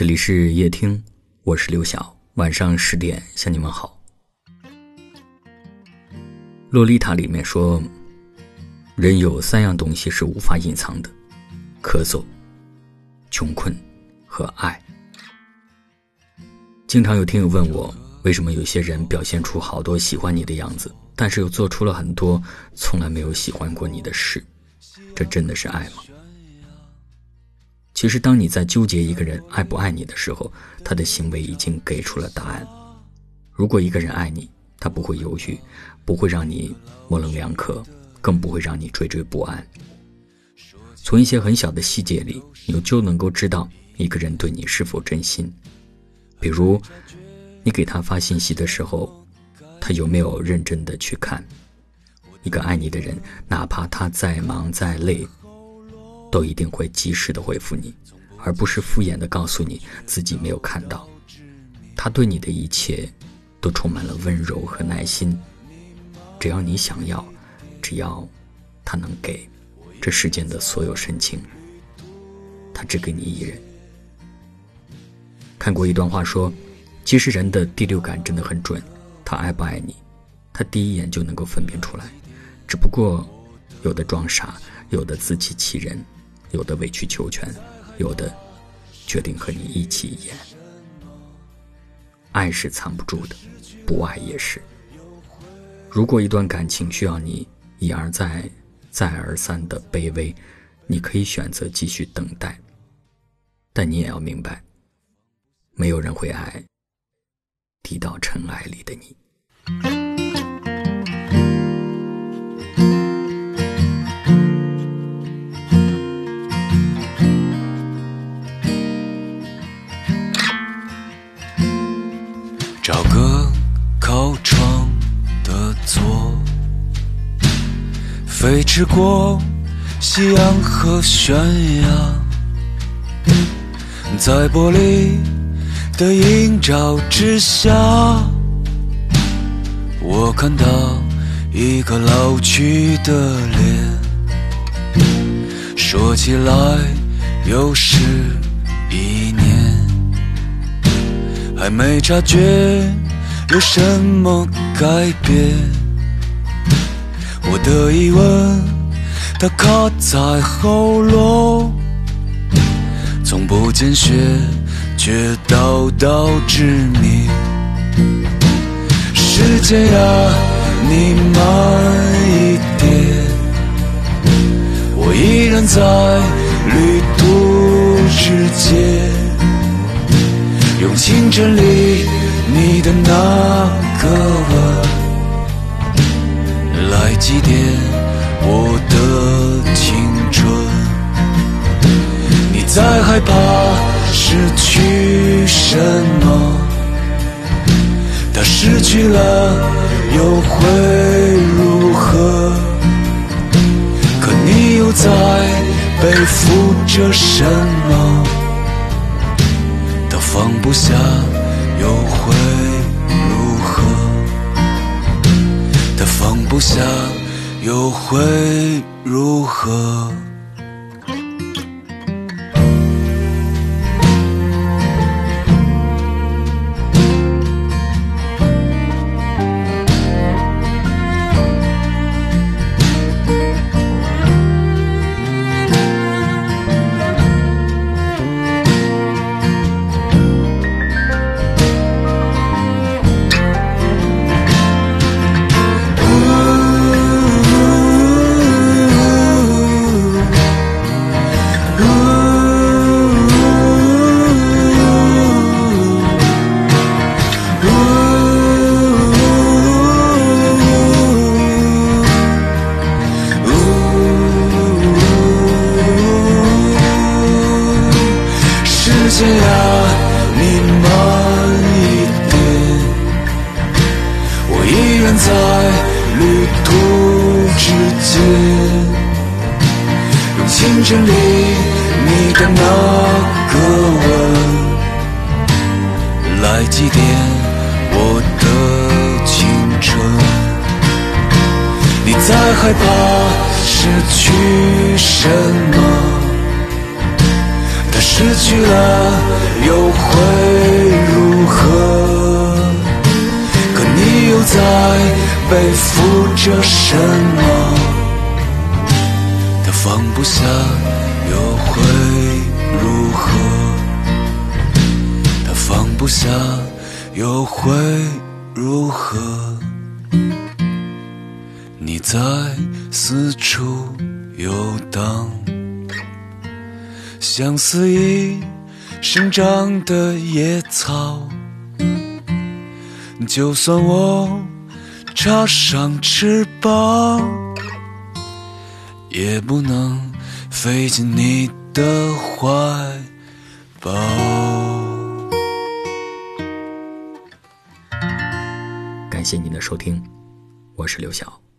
这里是夜听，我是刘晓。晚上十点向你们好。洛丽塔里面说，人有三样东西是无法隐藏的：咳嗽、穷困和爱。经常有听友问我，为什么有些人表现出好多喜欢你的样子，但是又做出了很多从来没有喜欢过你的事？这真的是爱吗？其实，当你在纠结一个人爱不爱你的时候，他的行为已经给出了答案。如果一个人爱你，他不会犹豫，不会让你模棱两可，更不会让你惴惴不安。从一些很小的细节里，你就能够知道一个人对你是否真心。比如，你给他发信息的时候，他有没有认真的去看？一个爱你的人，哪怕他再忙再累。都一定会及时的回复你，而不是敷衍的告诉你自己没有看到。他对你的一切，都充满了温柔和耐心。只要你想要，只要他能给，这世间的所有深情，他只给你一人。看过一段话说，其实人的第六感真的很准，他爱不爱你，他第一眼就能够分辨出来。只不过，有的装傻，有的自欺欺人。有的委曲求全，有的决定和你一起演。爱是藏不住的，不爱也是。如果一段感情需要你一而再、再而三的卑微，你可以选择继续等待，但你也要明白，没有人会爱低到尘埃里的你。找个靠窗的座，飞驰过夕阳和悬崖，在玻璃的映照之下，我看到一个老去的脸，说起来又是一年。还没察觉有什么改变，我的疑问它卡在喉咙，从不见血却道道致命。时间呀，你慢一点，我依然在旅途这里你的那个吻来祭奠我的青春。你在害怕失去什么？他失去了又会如何？可你又在背负着什么？放不下又会如何？他放不下又会如何？整里你的那个吻，来祭奠我的青春。你在害怕失去什么？他失去了又会如何？可你又在背负着什么？不下，又会如何？他放不下，又会如何？你在四处游荡，像肆意生长的野草。就算我插上翅膀，也不能飞进你的怀抱。感谢您的收听，我是刘晓。